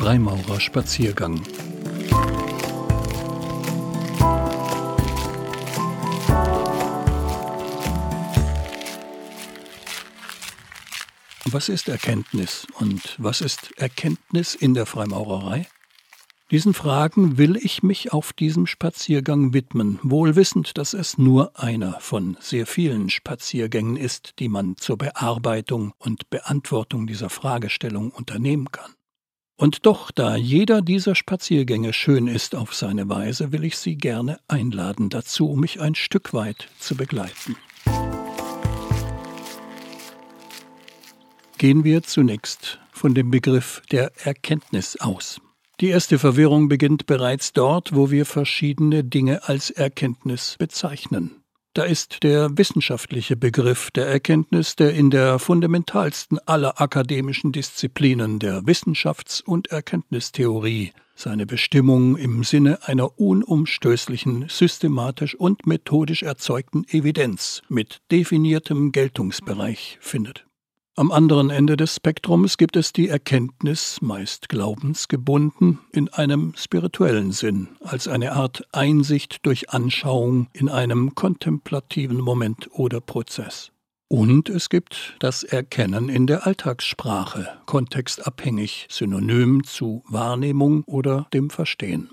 Freimaurerspaziergang. Was ist Erkenntnis und was ist Erkenntnis in der Freimaurerei? Diesen Fragen will ich mich auf diesem Spaziergang widmen, wohl wissend, dass es nur einer von sehr vielen Spaziergängen ist, die man zur Bearbeitung und Beantwortung dieser Fragestellung unternehmen kann. Und doch, da jeder dieser Spaziergänge schön ist auf seine Weise, will ich Sie gerne einladen dazu, mich ein Stück weit zu begleiten. Gehen wir zunächst von dem Begriff der Erkenntnis aus. Die erste Verwirrung beginnt bereits dort, wo wir verschiedene Dinge als Erkenntnis bezeichnen. Da ist der wissenschaftliche Begriff der Erkenntnis, der in der fundamentalsten aller akademischen Disziplinen der Wissenschafts- und Erkenntnistheorie seine Bestimmung im Sinne einer unumstößlichen, systematisch und methodisch erzeugten Evidenz mit definiertem Geltungsbereich findet. Am anderen Ende des Spektrums gibt es die Erkenntnis, meist glaubensgebunden, in einem spirituellen Sinn, als eine Art Einsicht durch Anschauung in einem kontemplativen Moment oder Prozess. Und es gibt das Erkennen in der Alltagssprache, kontextabhängig, synonym zu Wahrnehmung oder dem Verstehen.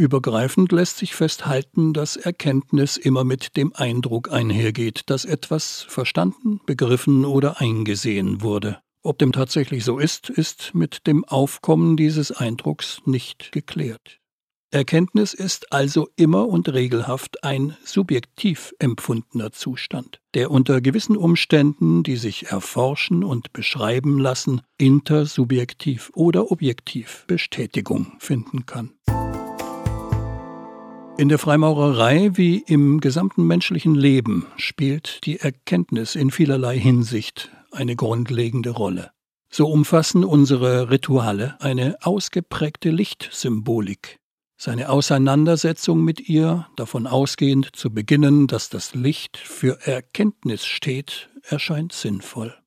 Übergreifend lässt sich festhalten, dass Erkenntnis immer mit dem Eindruck einhergeht, dass etwas verstanden, begriffen oder eingesehen wurde. Ob dem tatsächlich so ist, ist mit dem Aufkommen dieses Eindrucks nicht geklärt. Erkenntnis ist also immer und regelhaft ein subjektiv empfundener Zustand, der unter gewissen Umständen, die sich erforschen und beschreiben lassen, intersubjektiv oder objektiv Bestätigung finden kann. In der Freimaurerei wie im gesamten menschlichen Leben spielt die Erkenntnis in vielerlei Hinsicht eine grundlegende Rolle. So umfassen unsere Rituale eine ausgeprägte Lichtsymbolik. Seine Auseinandersetzung mit ihr, davon ausgehend zu beginnen, dass das Licht für Erkenntnis steht, erscheint sinnvoll.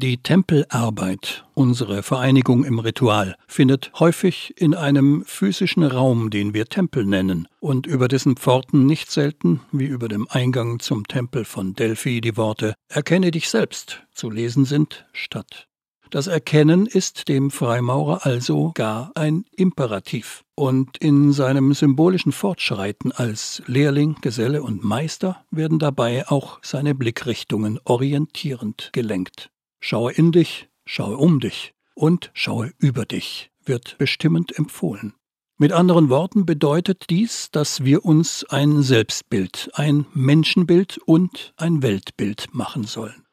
Die Tempelarbeit, unsere Vereinigung im Ritual, findet häufig in einem physischen Raum, den wir Tempel nennen, und über dessen Pforten nicht selten, wie über dem Eingang zum Tempel von Delphi, die Worte Erkenne dich selbst zu lesen sind, statt. Das Erkennen ist dem Freimaurer also gar ein Imperativ. Und in seinem symbolischen Fortschreiten als Lehrling, Geselle und Meister werden dabei auch seine Blickrichtungen orientierend gelenkt. Schaue in dich, schaue um dich und schaue über dich, wird bestimmend empfohlen. Mit anderen Worten bedeutet dies, dass wir uns ein Selbstbild, ein Menschenbild und ein Weltbild machen sollen.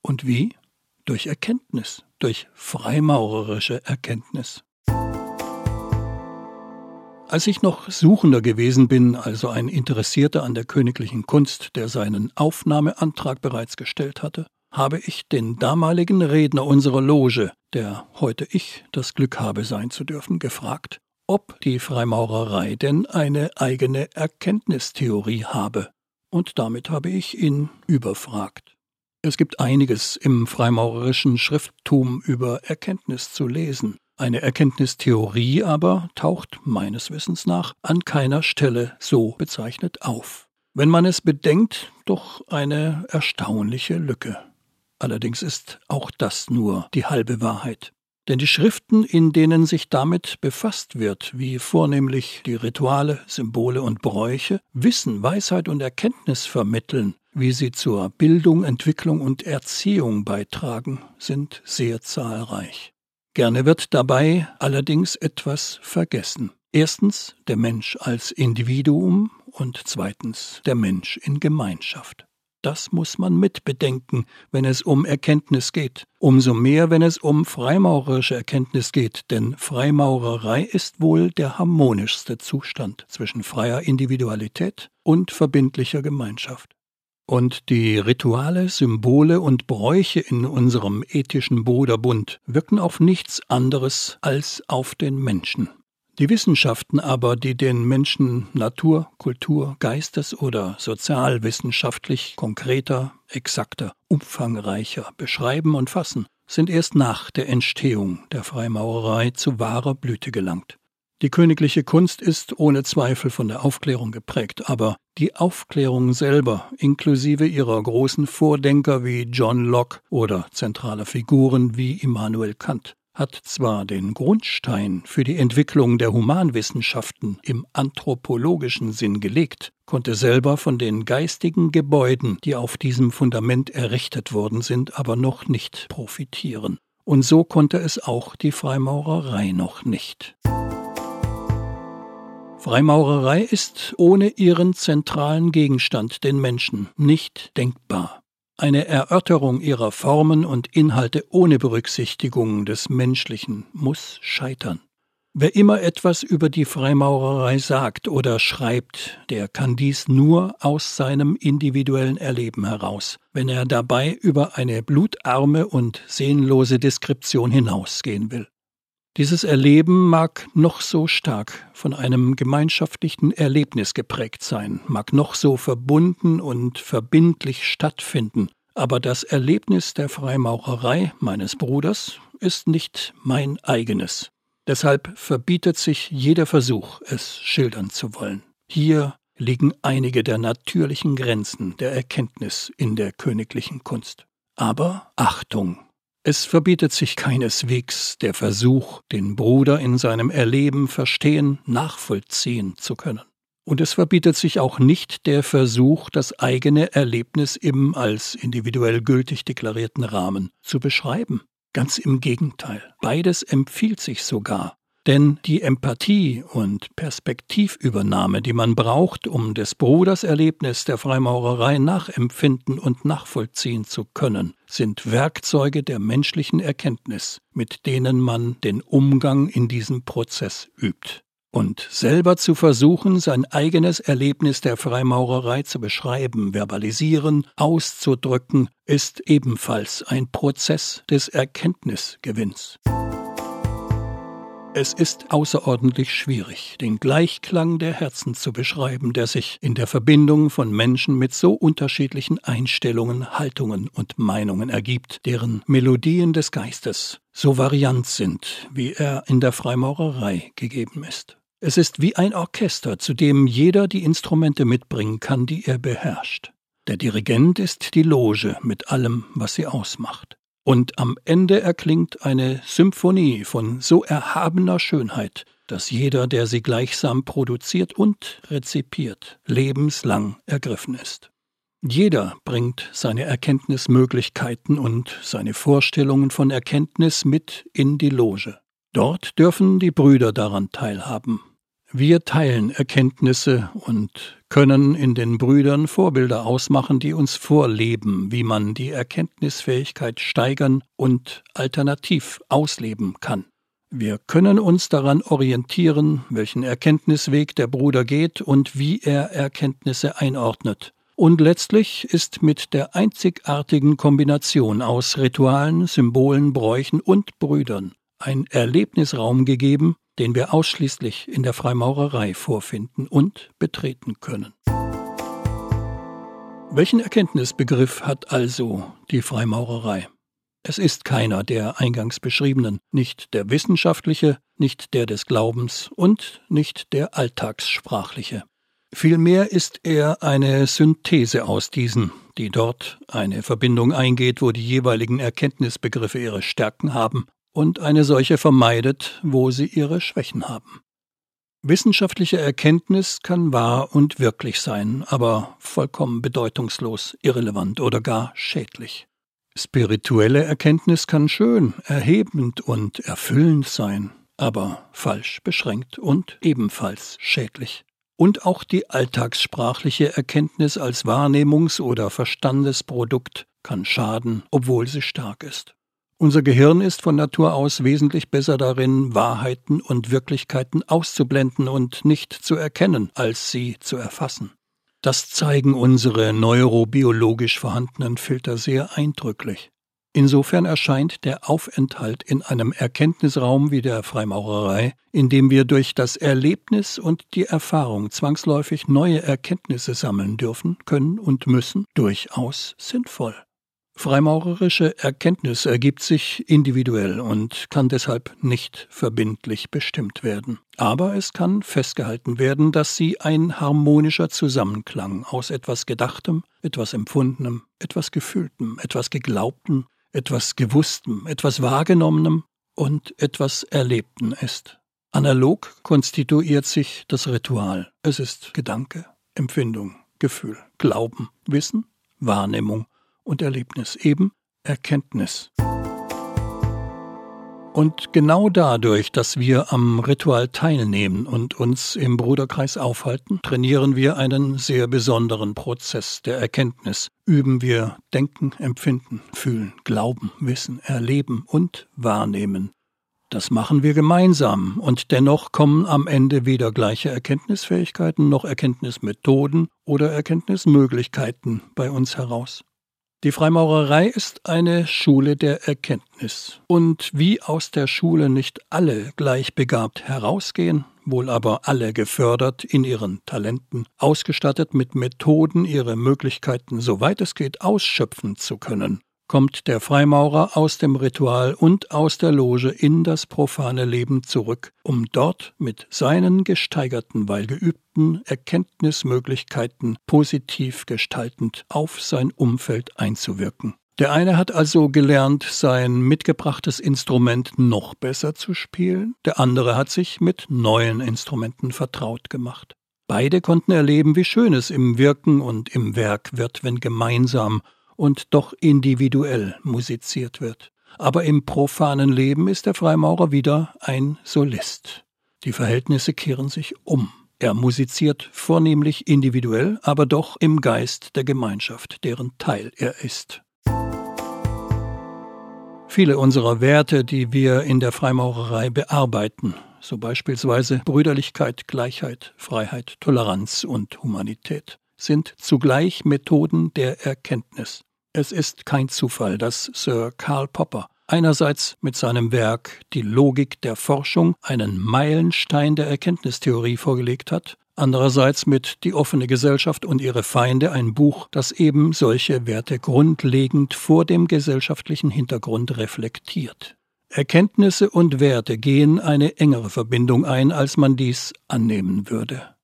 Und wie? Durch Erkenntnis, durch freimaurerische Erkenntnis. Als ich noch Suchender gewesen bin, also ein Interessierter an der königlichen Kunst, der seinen Aufnahmeantrag bereits gestellt hatte, habe ich den damaligen Redner unserer Loge, der heute ich das Glück habe sein zu dürfen, gefragt, ob die Freimaurerei denn eine eigene Erkenntnistheorie habe. Und damit habe ich ihn überfragt. Es gibt einiges im freimaurerischen Schrifttum über Erkenntnis zu lesen. Eine Erkenntnistheorie aber taucht meines Wissens nach an keiner Stelle so bezeichnet auf. Wenn man es bedenkt, doch eine erstaunliche Lücke. Allerdings ist auch das nur die halbe Wahrheit. Denn die Schriften, in denen sich damit befasst wird, wie vornehmlich die Rituale, Symbole und Bräuche, Wissen, Weisheit und Erkenntnis vermitteln, wie sie zur Bildung, Entwicklung und Erziehung beitragen, sind sehr zahlreich. Gerne wird dabei allerdings etwas vergessen. Erstens der Mensch als Individuum und zweitens der Mensch in Gemeinschaft. Das muss man mitbedenken, wenn es um Erkenntnis geht. Umso mehr, wenn es um freimaurerische Erkenntnis geht, denn Freimaurerei ist wohl der harmonischste Zustand zwischen freier Individualität und verbindlicher Gemeinschaft. Und die Rituale, Symbole und Bräuche in unserem ethischen Bruderbund wirken auf nichts anderes als auf den Menschen. Die Wissenschaften aber, die den Menschen natur-, kultur-, geistes- oder sozialwissenschaftlich konkreter, exakter, umfangreicher beschreiben und fassen, sind erst nach der Entstehung der Freimaurerei zu wahrer Blüte gelangt. Die königliche Kunst ist ohne Zweifel von der Aufklärung geprägt, aber die Aufklärung selber, inklusive ihrer großen Vordenker wie John Locke oder zentraler Figuren wie Immanuel Kant, hat zwar den Grundstein für die Entwicklung der Humanwissenschaften im anthropologischen Sinn gelegt, konnte selber von den geistigen Gebäuden, die auf diesem Fundament errichtet worden sind, aber noch nicht profitieren. Und so konnte es auch die Freimaurerei noch nicht. Freimaurerei ist ohne ihren zentralen Gegenstand, den Menschen, nicht denkbar. Eine Erörterung ihrer Formen und Inhalte ohne Berücksichtigung des Menschlichen muss scheitern. Wer immer etwas über die Freimaurerei sagt oder schreibt, der kann dies nur aus seinem individuellen Erleben heraus, wenn er dabei über eine blutarme und sehnlose Deskription hinausgehen will. Dieses Erleben mag noch so stark von einem gemeinschaftlichen Erlebnis geprägt sein, mag noch so verbunden und verbindlich stattfinden, aber das Erlebnis der Freimaurerei meines Bruders ist nicht mein eigenes. Deshalb verbietet sich jeder Versuch, es schildern zu wollen. Hier liegen einige der natürlichen Grenzen der Erkenntnis in der königlichen Kunst. Aber Achtung! Es verbietet sich keineswegs der Versuch, den Bruder in seinem Erleben verstehen, nachvollziehen zu können. Und es verbietet sich auch nicht der Versuch, das eigene Erlebnis im als individuell gültig deklarierten Rahmen zu beschreiben. Ganz im Gegenteil, beides empfiehlt sich sogar, denn die Empathie und Perspektivübernahme, die man braucht, um des Bruders Erlebnis der Freimaurerei nachempfinden und nachvollziehen zu können, sind Werkzeuge der menschlichen Erkenntnis, mit denen man den Umgang in diesem Prozess übt. Und selber zu versuchen, sein eigenes Erlebnis der Freimaurerei zu beschreiben, verbalisieren, auszudrücken, ist ebenfalls ein Prozess des Erkenntnisgewinns. Es ist außerordentlich schwierig, den Gleichklang der Herzen zu beschreiben, der sich in der Verbindung von Menschen mit so unterschiedlichen Einstellungen, Haltungen und Meinungen ergibt, deren Melodien des Geistes so variant sind, wie er in der Freimaurerei gegeben ist. Es ist wie ein Orchester, zu dem jeder die Instrumente mitbringen kann, die er beherrscht. Der Dirigent ist die Loge mit allem, was sie ausmacht. Und am Ende erklingt eine Symphonie von so erhabener Schönheit, dass jeder, der sie gleichsam produziert und rezipiert, lebenslang ergriffen ist. Jeder bringt seine Erkenntnismöglichkeiten und seine Vorstellungen von Erkenntnis mit in die Loge. Dort dürfen die Brüder daran teilhaben, wir teilen Erkenntnisse und können in den Brüdern Vorbilder ausmachen, die uns vorleben, wie man die Erkenntnisfähigkeit steigern und alternativ ausleben kann. Wir können uns daran orientieren, welchen Erkenntnisweg der Bruder geht und wie er Erkenntnisse einordnet. Und letztlich ist mit der einzigartigen Kombination aus Ritualen, Symbolen, Bräuchen und Brüdern ein Erlebnisraum gegeben, den wir ausschließlich in der Freimaurerei vorfinden und betreten können. Welchen Erkenntnisbegriff hat also die Freimaurerei? Es ist keiner der eingangs beschriebenen, nicht der wissenschaftliche, nicht der des Glaubens und nicht der alltagssprachliche. Vielmehr ist er eine Synthese aus diesen, die dort eine Verbindung eingeht, wo die jeweiligen Erkenntnisbegriffe ihre Stärken haben und eine solche vermeidet, wo sie ihre Schwächen haben. Wissenschaftliche Erkenntnis kann wahr und wirklich sein, aber vollkommen bedeutungslos, irrelevant oder gar schädlich. Spirituelle Erkenntnis kann schön, erhebend und erfüllend sein, aber falsch beschränkt und ebenfalls schädlich. Und auch die alltagssprachliche Erkenntnis als Wahrnehmungs- oder Verstandesprodukt kann schaden, obwohl sie stark ist. Unser Gehirn ist von Natur aus wesentlich besser darin, Wahrheiten und Wirklichkeiten auszublenden und nicht zu erkennen, als sie zu erfassen. Das zeigen unsere neurobiologisch vorhandenen Filter sehr eindrücklich. Insofern erscheint der Aufenthalt in einem Erkenntnisraum wie der Freimaurerei, in dem wir durch das Erlebnis und die Erfahrung zwangsläufig neue Erkenntnisse sammeln dürfen, können und müssen, durchaus sinnvoll. Freimaurerische Erkenntnis ergibt sich individuell und kann deshalb nicht verbindlich bestimmt werden. Aber es kann festgehalten werden, dass sie ein harmonischer Zusammenklang aus etwas Gedachtem, etwas Empfundenem, etwas Gefühltem, etwas Geglaubtem, etwas Gewusstem, etwas Wahrgenommenem und etwas Erlebten ist. Analog konstituiert sich das Ritual. Es ist Gedanke, Empfindung, Gefühl, Glauben, Wissen, Wahrnehmung und Erlebnis, eben Erkenntnis. Und genau dadurch, dass wir am Ritual teilnehmen und uns im Bruderkreis aufhalten, trainieren wir einen sehr besonderen Prozess der Erkenntnis. Üben wir Denken, Empfinden, Fühlen, Glauben, Wissen, Erleben und Wahrnehmen. Das machen wir gemeinsam und dennoch kommen am Ende weder gleiche Erkenntnisfähigkeiten noch Erkenntnismethoden oder Erkenntnismöglichkeiten bei uns heraus. Die Freimaurerei ist eine Schule der Erkenntnis. Und wie aus der Schule nicht alle gleich begabt herausgehen, wohl aber alle gefördert in ihren Talenten, ausgestattet mit Methoden, ihre Möglichkeiten, soweit es geht, ausschöpfen zu können, kommt der Freimaurer aus dem Ritual und aus der Loge in das profane Leben zurück, um dort mit seinen gesteigerten, weil geübten Erkenntnismöglichkeiten positiv gestaltend auf sein Umfeld einzuwirken. Der eine hat also gelernt, sein mitgebrachtes Instrument noch besser zu spielen, der andere hat sich mit neuen Instrumenten vertraut gemacht. Beide konnten erleben, wie schön es im Wirken und im Werk wird, wenn gemeinsam und doch individuell musiziert wird. Aber im profanen Leben ist der Freimaurer wieder ein Solist. Die Verhältnisse kehren sich um. Er musiziert vornehmlich individuell, aber doch im Geist der Gemeinschaft, deren Teil er ist. Viele unserer Werte, die wir in der Freimaurerei bearbeiten, so beispielsweise Brüderlichkeit, Gleichheit, Freiheit, Toleranz und Humanität, sind zugleich Methoden der Erkenntnis. Es ist kein Zufall, dass Sir Karl Popper einerseits mit seinem Werk Die Logik der Forschung einen Meilenstein der Erkenntnistheorie vorgelegt hat, andererseits mit Die offene Gesellschaft und ihre Feinde ein Buch, das eben solche Werte grundlegend vor dem gesellschaftlichen Hintergrund reflektiert. Erkenntnisse und Werte gehen eine engere Verbindung ein, als man dies annehmen würde.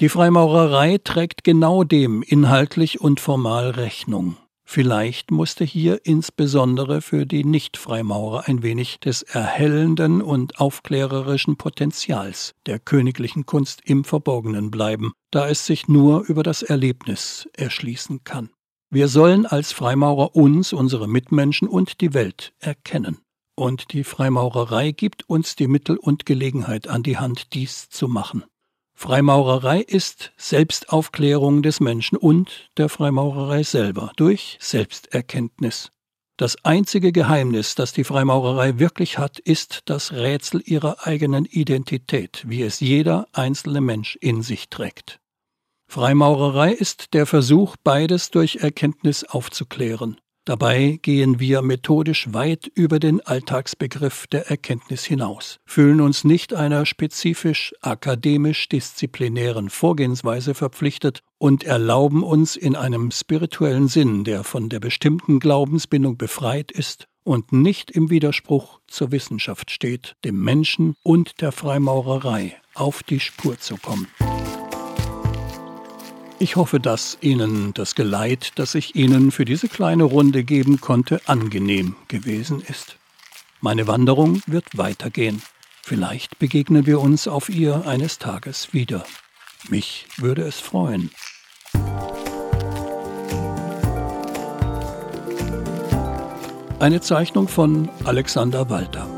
Die Freimaurerei trägt genau dem inhaltlich und formal Rechnung. Vielleicht musste hier insbesondere für die Nichtfreimaurer ein wenig des erhellenden und aufklärerischen Potenzials der königlichen Kunst im Verborgenen bleiben, da es sich nur über das Erlebnis erschließen kann. Wir sollen als Freimaurer uns, unsere Mitmenschen und die Welt erkennen. Und die Freimaurerei gibt uns die Mittel und Gelegenheit an die Hand, dies zu machen. Freimaurerei ist Selbstaufklärung des Menschen und der Freimaurerei selber durch Selbsterkenntnis. Das einzige Geheimnis, das die Freimaurerei wirklich hat, ist das Rätsel ihrer eigenen Identität, wie es jeder einzelne Mensch in sich trägt. Freimaurerei ist der Versuch, beides durch Erkenntnis aufzuklären. Dabei gehen wir methodisch weit über den Alltagsbegriff der Erkenntnis hinaus, fühlen uns nicht einer spezifisch akademisch-disziplinären Vorgehensweise verpflichtet und erlauben uns in einem spirituellen Sinn, der von der bestimmten Glaubensbindung befreit ist und nicht im Widerspruch zur Wissenschaft steht, dem Menschen und der Freimaurerei auf die Spur zu kommen. Ich hoffe, dass Ihnen das Geleit, das ich Ihnen für diese kleine Runde geben konnte, angenehm gewesen ist. Meine Wanderung wird weitergehen. Vielleicht begegnen wir uns auf ihr eines Tages wieder. Mich würde es freuen. Eine Zeichnung von Alexander Walter.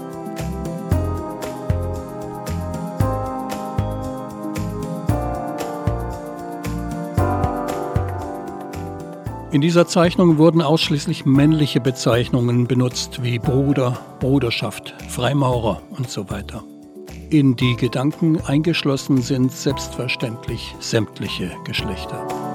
In dieser Zeichnung wurden ausschließlich männliche Bezeichnungen benutzt wie Bruder, Bruderschaft, Freimaurer und so weiter. In die Gedanken eingeschlossen sind selbstverständlich sämtliche Geschlechter.